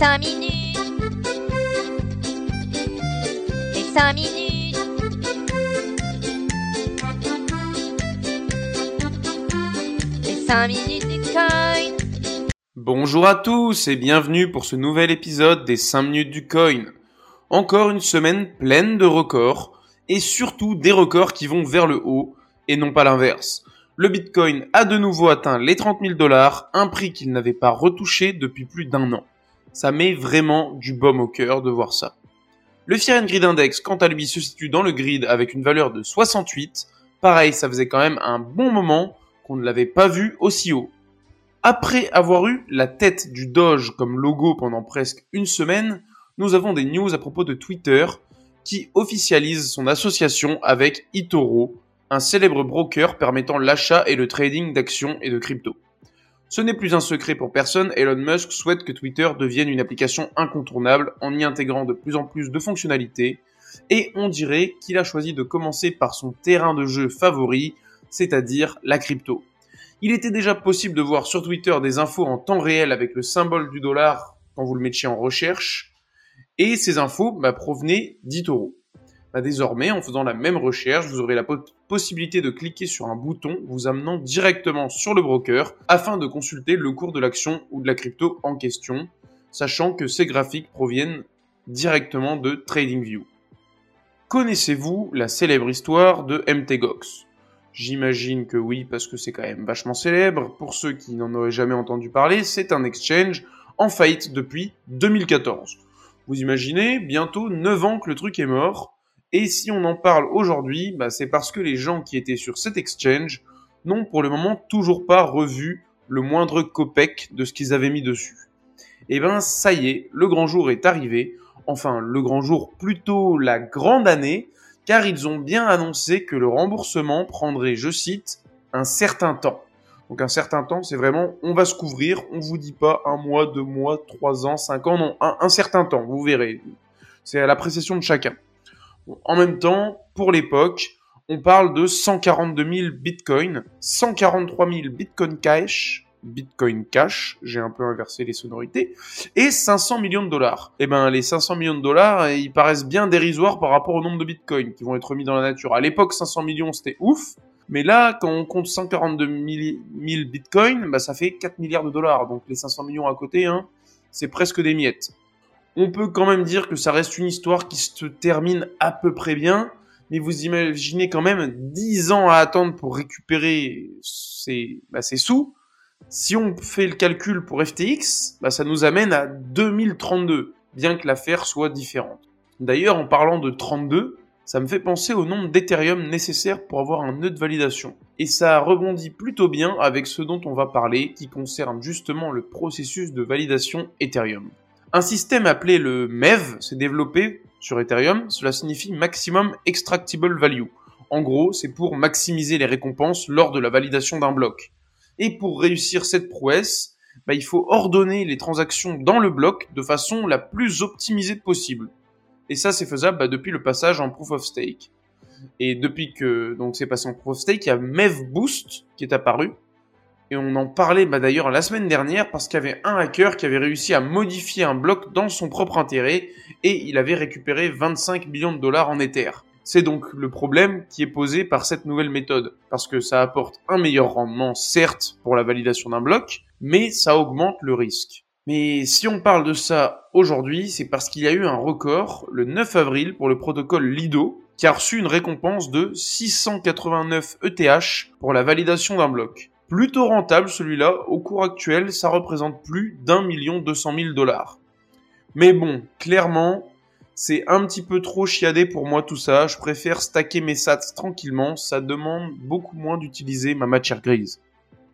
5 minutes. Les 5 minutes. Les 5 minutes du coin. Bonjour à tous et bienvenue pour ce nouvel épisode des 5 minutes du coin. Encore une semaine pleine de records et surtout des records qui vont vers le haut et non pas l'inverse. Le Bitcoin a de nouveau atteint les 30 000 dollars, un prix qu'il n'avait pas retouché depuis plus d'un an. Ça met vraiment du baume au cœur de voir ça. Le and Grid Index, quant à lui, se situe dans le grid avec une valeur de 68. Pareil, ça faisait quand même un bon moment qu'on ne l'avait pas vu aussi haut. Après avoir eu la tête du Doge comme logo pendant presque une semaine, nous avons des news à propos de Twitter qui officialise son association avec eToro, un célèbre broker permettant l'achat et le trading d'actions et de crypto. Ce n'est plus un secret pour personne, Elon Musk souhaite que Twitter devienne une application incontournable en y intégrant de plus en plus de fonctionnalités, et on dirait qu'il a choisi de commencer par son terrain de jeu favori, c'est-à-dire la crypto. Il était déjà possible de voir sur Twitter des infos en temps réel avec le symbole du dollar quand vous le mettiez en recherche, et ces infos bah, provenaient d'Itoro. Bah, désormais, en faisant la même recherche, vous aurez la possibilité de cliquer sur un bouton vous amenant directement sur le broker afin de consulter le cours de l'action ou de la crypto en question, sachant que ces graphiques proviennent directement de TradingView. Connaissez-vous la célèbre histoire de MTGOX J'imagine que oui, parce que c'est quand même vachement célèbre. Pour ceux qui n'en auraient jamais entendu parler, c'est un exchange en faillite depuis 2014. Vous imaginez, bientôt 9 ans que le truc est mort, et si on en parle aujourd'hui, bah, c'est parce que les gens qui étaient sur cet exchange n'ont pour le moment toujours pas revu le moindre copec de ce qu'ils avaient mis dessus. Et eh ben ça y est, le grand jour est arrivé, enfin le grand jour plutôt la grande année, car ils ont bien annoncé que le remboursement prendrait, je cite, un certain temps. Donc un certain temps, c'est vraiment, on va se couvrir, on vous dit pas un mois, deux mois, trois ans, cinq ans, non, un, un certain temps, vous verrez. C'est à l'appréciation de chacun. En même temps, pour l'époque, on parle de 142 000 bitcoins, 143 000 bitcoin cash, bitcoin cash, j'ai un peu inversé les sonorités, et 500 millions de dollars. Eh ben, les 500 millions de dollars, ils paraissent bien dérisoires par rapport au nombre de bitcoins qui vont être mis dans la nature. À l'époque, 500 millions, c'était ouf. Mais là, quand on compte 142 000 bitcoins, bah, ça fait 4 milliards de dollars. Donc les 500 millions à côté, hein, c'est presque des miettes. On peut quand même dire que ça reste une histoire qui se termine à peu près bien, mais vous imaginez quand même 10 ans à attendre pour récupérer ces, bah, sous. Si on fait le calcul pour FTX, bah, ça nous amène à 2032, bien que l'affaire soit différente. D'ailleurs, en parlant de 32, ça me fait penser au nombre d'Ethereum nécessaires pour avoir un nœud de validation. Et ça rebondit plutôt bien avec ce dont on va parler, qui concerne justement le processus de validation Ethereum. Un système appelé le MEV s'est développé sur Ethereum, cela signifie Maximum Extractable Value. En gros, c'est pour maximiser les récompenses lors de la validation d'un bloc. Et pour réussir cette prouesse, bah, il faut ordonner les transactions dans le bloc de façon la plus optimisée possible. Et ça, c'est faisable bah, depuis le passage en Proof of Stake. Et depuis que donc c'est passé en Proof of Stake, il y a MEV Boost qui est apparu, et on en parlait bah, d'ailleurs la semaine dernière parce qu'il y avait un hacker qui avait réussi à modifier un bloc dans son propre intérêt et il avait récupéré 25 millions de dollars en Ether. C'est donc le problème qui est posé par cette nouvelle méthode, parce que ça apporte un meilleur rendement, certes, pour la validation d'un bloc, mais ça augmente le risque. Mais si on parle de ça aujourd'hui, c'est parce qu'il y a eu un record le 9 avril pour le protocole Lido, qui a reçu une récompense de 689 ETH pour la validation d'un bloc. Plutôt rentable celui-là, au cours actuel, ça représente plus d'un million deux cent mille dollars. Mais bon, clairement, c'est un petit peu trop chiadé pour moi tout ça. Je préfère stacker mes sats tranquillement. Ça demande beaucoup moins d'utiliser ma matière grise.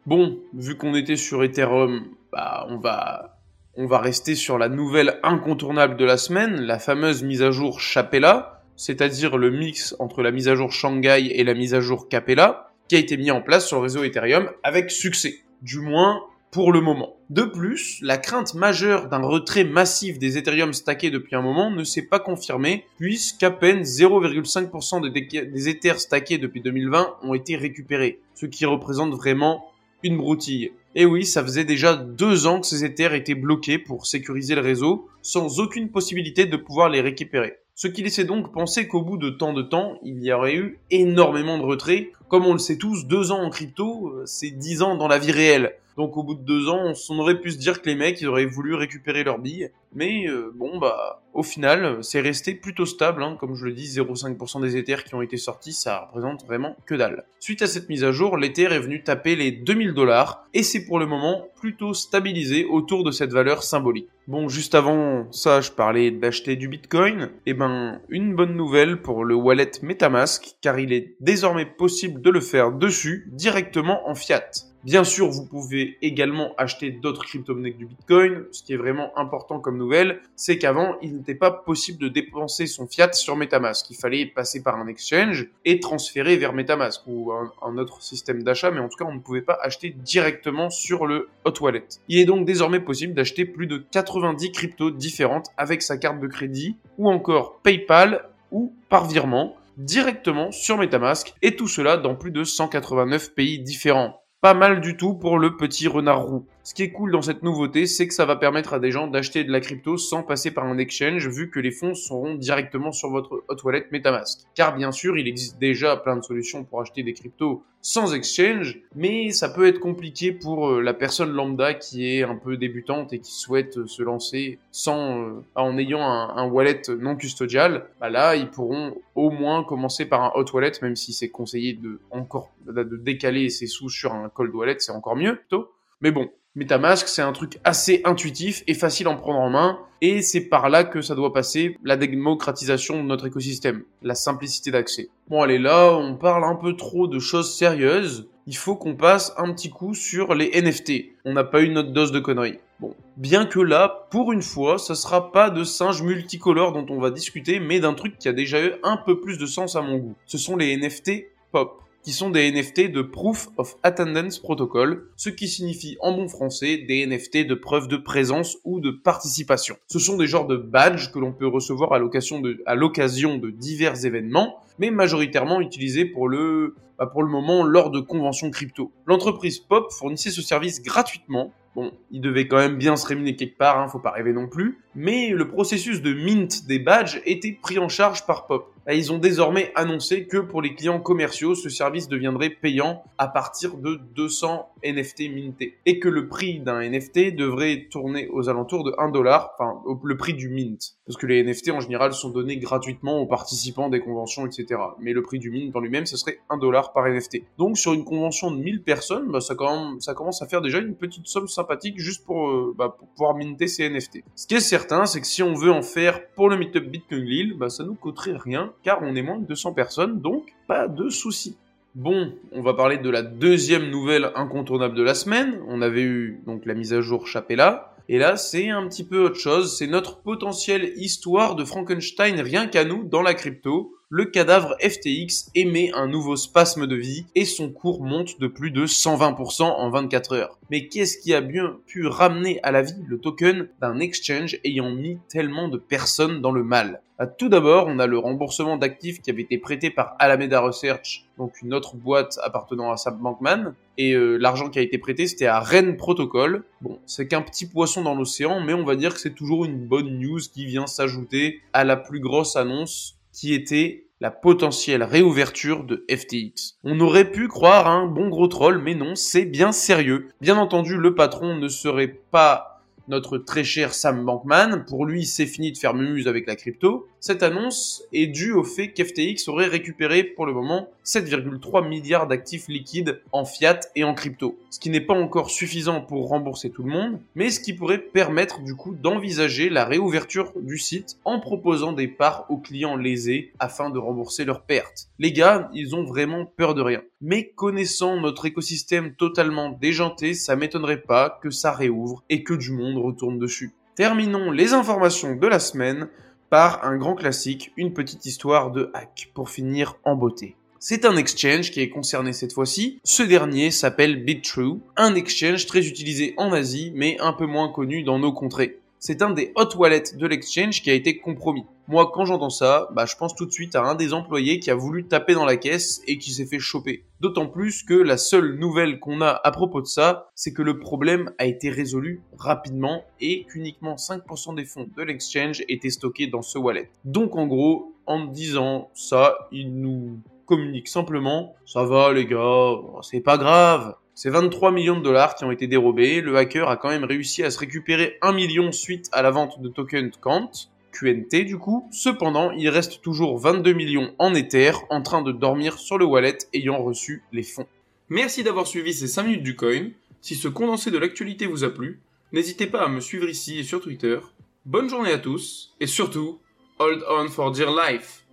Bon, vu qu'on était sur Ethereum, bah on va on va rester sur la nouvelle incontournable de la semaine, la fameuse mise à jour Chapella, c'est-à-dire le mix entre la mise à jour Shanghai et la mise à jour Capella qui a été mis en place sur le réseau Ethereum avec succès, du moins pour le moment. De plus, la crainte majeure d'un retrait massif des Ethereum stackés depuis un moment ne s'est pas confirmée, puisqu'à peine 0,5% des, Ethers stackés depuis 2020 ont été récupérés, ce qui représente vraiment une broutille. Et oui, ça faisait déjà deux ans que ces Ethers étaient bloqués pour sécuriser le réseau, sans aucune possibilité de pouvoir les récupérer. Ce qui laissait donc penser qu'au bout de tant de temps, il y aurait eu énormément de retraits. Comme on le sait tous, deux ans en crypto, euh, c'est dix ans dans la vie réelle. Donc au bout de deux ans, on aurait pu se dire que les mecs, ils auraient voulu récupérer leurs billes. Mais euh, bon, bah, au final, c'est resté plutôt stable. Hein. Comme je le dis, 0,5% des Ethers qui ont été sortis, ça représente vraiment que dalle. Suite à cette mise à jour, l'Ether est venu taper les 2000 dollars. Et c'est pour le moment plutôt stabilisé autour de cette valeur symbolique. Bon, juste avant ça, je parlais d'acheter du Bitcoin. Et eh ben, une bonne nouvelle pour le wallet Metamask, car il est désormais possible de le faire dessus directement en fiat. Bien sûr, vous pouvez également acheter d'autres crypto-monnaies que du Bitcoin. Ce qui est vraiment important comme nouvelle, c'est qu'avant, il n'était pas possible de dépenser son fiat sur Metamask. Il fallait passer par un exchange et transférer vers Metamask ou un, autre système d'achat, mais en tout cas, on ne pouvait pas acheter directement sur le Hot Wallet. Il est donc désormais possible d'acheter plus de 90 cryptos différentes avec sa carte de crédit ou encore PayPal ou par virement directement sur Metamask et tout cela dans plus de 189 pays différents pas mal du tout pour le petit renard roux. Ce qui est cool dans cette nouveauté, c'est que ça va permettre à des gens d'acheter de la crypto sans passer par un exchange, vu que les fonds seront directement sur votre hot wallet MetaMask. Car bien sûr, il existe déjà plein de solutions pour acheter des cryptos sans exchange, mais ça peut être compliqué pour euh, la personne lambda qui est un peu débutante et qui souhaite se lancer sans, euh, en ayant un, wallet non custodial. Bah là, ils pourront au moins commencer par un hot wallet, même si c'est conseillé de encore de décaler ses sous sur un cold wallet, c'est encore mieux plutôt. Mais bon, MetaMask, c'est un truc assez intuitif et facile à en prendre en main. Et c'est par là que ça doit passer la démocratisation de notre écosystème, la simplicité d'accès. Bon, allez, là, on parle un peu trop de choses sérieuses. Il faut qu'on passe un petit coup sur les NFT. On n'a pas eu notre dose de conneries. Bon, bien que là, pour une fois, ce sera pas de singes multicolores dont on va discuter, mais d'un truc qui a déjà eu un peu plus de sens à mon goût. Ce sont les NFT pop qui sont des NFT de Proof of Attendance Protocol, ce qui signifie en bon français des NFT de preuve de présence ou de participation. Ce sont des genres de badges que l'on peut recevoir à l'occasion de, divers événements, mais majoritairement utilisés pour le, bah pour le moment lors de conventions crypto. L'entreprise Pop fournissait ce service gratuitement Bon, il devait quand même bien se rémunérer quelque part, hein, faut pas rêver non plus. Mais le processus de mint des badges était pris en charge par Pop. Ils ont désormais annoncé que pour les clients commerciaux, ce service deviendrait payant à partir de 200 NFT mintés. Et que le prix d'un NFT devrait tourner aux alentours de 1 dollar, enfin le prix du mint. Parce que les NFT en général sont donnés gratuitement aux participants des conventions, etc. Mais le prix du mint en lui-même, ce serait 1 dollar par NFT. Donc sur une convention de 1000 personnes, bah, ça, commence à faire déjà une petite somme sympathique juste pour, euh, bah, pouvoir minter ces NFT. Ce qui est certain, c'est que si on veut en faire pour le meetup Bitcoin Lille, bah, ça nous coûterait rien car on est moins de 200 personnes, donc pas de soucis. Bon, on va parler de la deuxième nouvelle incontournable de la semaine. On avait eu donc la mise à jour Chapella. Et là, c'est un petit peu autre chose. C'est notre potentielle histoire de Frankenstein rien qu'à nous dans la crypto le cadavre FTX émet un nouveau spasme de vie et son cours monte de plus de 120% en 24 heures. Mais qu'est-ce qui a bien pu ramener à la vie le token d'un exchange ayant mis tellement de personnes dans le mal? Ah, tout d'abord, on a le remboursement d'actifs qui avait été prêté par Alameda Research, donc une autre boîte appartenant à Sam Bankman, et euh, l'argent qui a été prêté, c'était à Ren Protocol. Bon, c'est qu'un petit poisson dans l'océan, mais on va dire que c'est toujours une bonne news qui vient s'ajouter à la plus grosse annonce qui était la potentielle réouverture de FTX. On aurait pu croire un bon gros troll, mais non, c'est bien sérieux. Bien entendu, le patron ne serait pas notre très cher Sam Bankman. Pour lui, c'est fini de faire mumuse avec la crypto. Cette annonce est due au fait qu'FTX aurait récupéré pour le moment 7,3 milliards d'actifs liquides en fiat et en crypto. Ce qui n'est pas encore suffisant pour rembourser tout le monde, mais ce qui pourrait permettre du coup d'envisager la réouverture du site en proposant des parts aux clients lésés afin de rembourser leurs pertes. Les gars, ils ont vraiment peur de rien. Mais connaissant notre écosystème totalement déjanté, ça m'étonnerait pas que ça réouvre et que du monde retourne dessus. Terminons les informations de la semaine par un grand classique, une petite histoire de hack pour finir en beauté. C'est un exchange qui est concerné cette fois-ci. Ce dernier s'appelle BitTrue, un exchange très utilisé en Asie mais un peu moins connu dans nos contrées. C'est un des hot wallets de l'exchange qui a été compromis. Moi, quand j'entends ça, bah, je pense tout de suite à un des employés qui a voulu taper dans la caisse et qui s'est fait choper. D'autant plus que la seule nouvelle qu'on a à propos de ça, c'est que le problème a été résolu rapidement et qu'uniquement 5% des fonds de l'exchange étaient stockés dans ce wallet. Donc en gros, en disant ça, il nous communique simplement, ça va les gars, c'est pas grave, c'est 23 millions de dollars qui ont été dérobés. Le hacker a quand même réussi à se récupérer 1 million suite à la vente de tokens Kant. QNT du coup. Cependant, il reste toujours 22 millions en Ether en train de dormir sur le wallet ayant reçu les fonds. Merci d'avoir suivi ces 5 minutes du coin. Si ce condensé de l'actualité vous a plu, n'hésitez pas à me suivre ici et sur Twitter. Bonne journée à tous et surtout, hold on for dear life.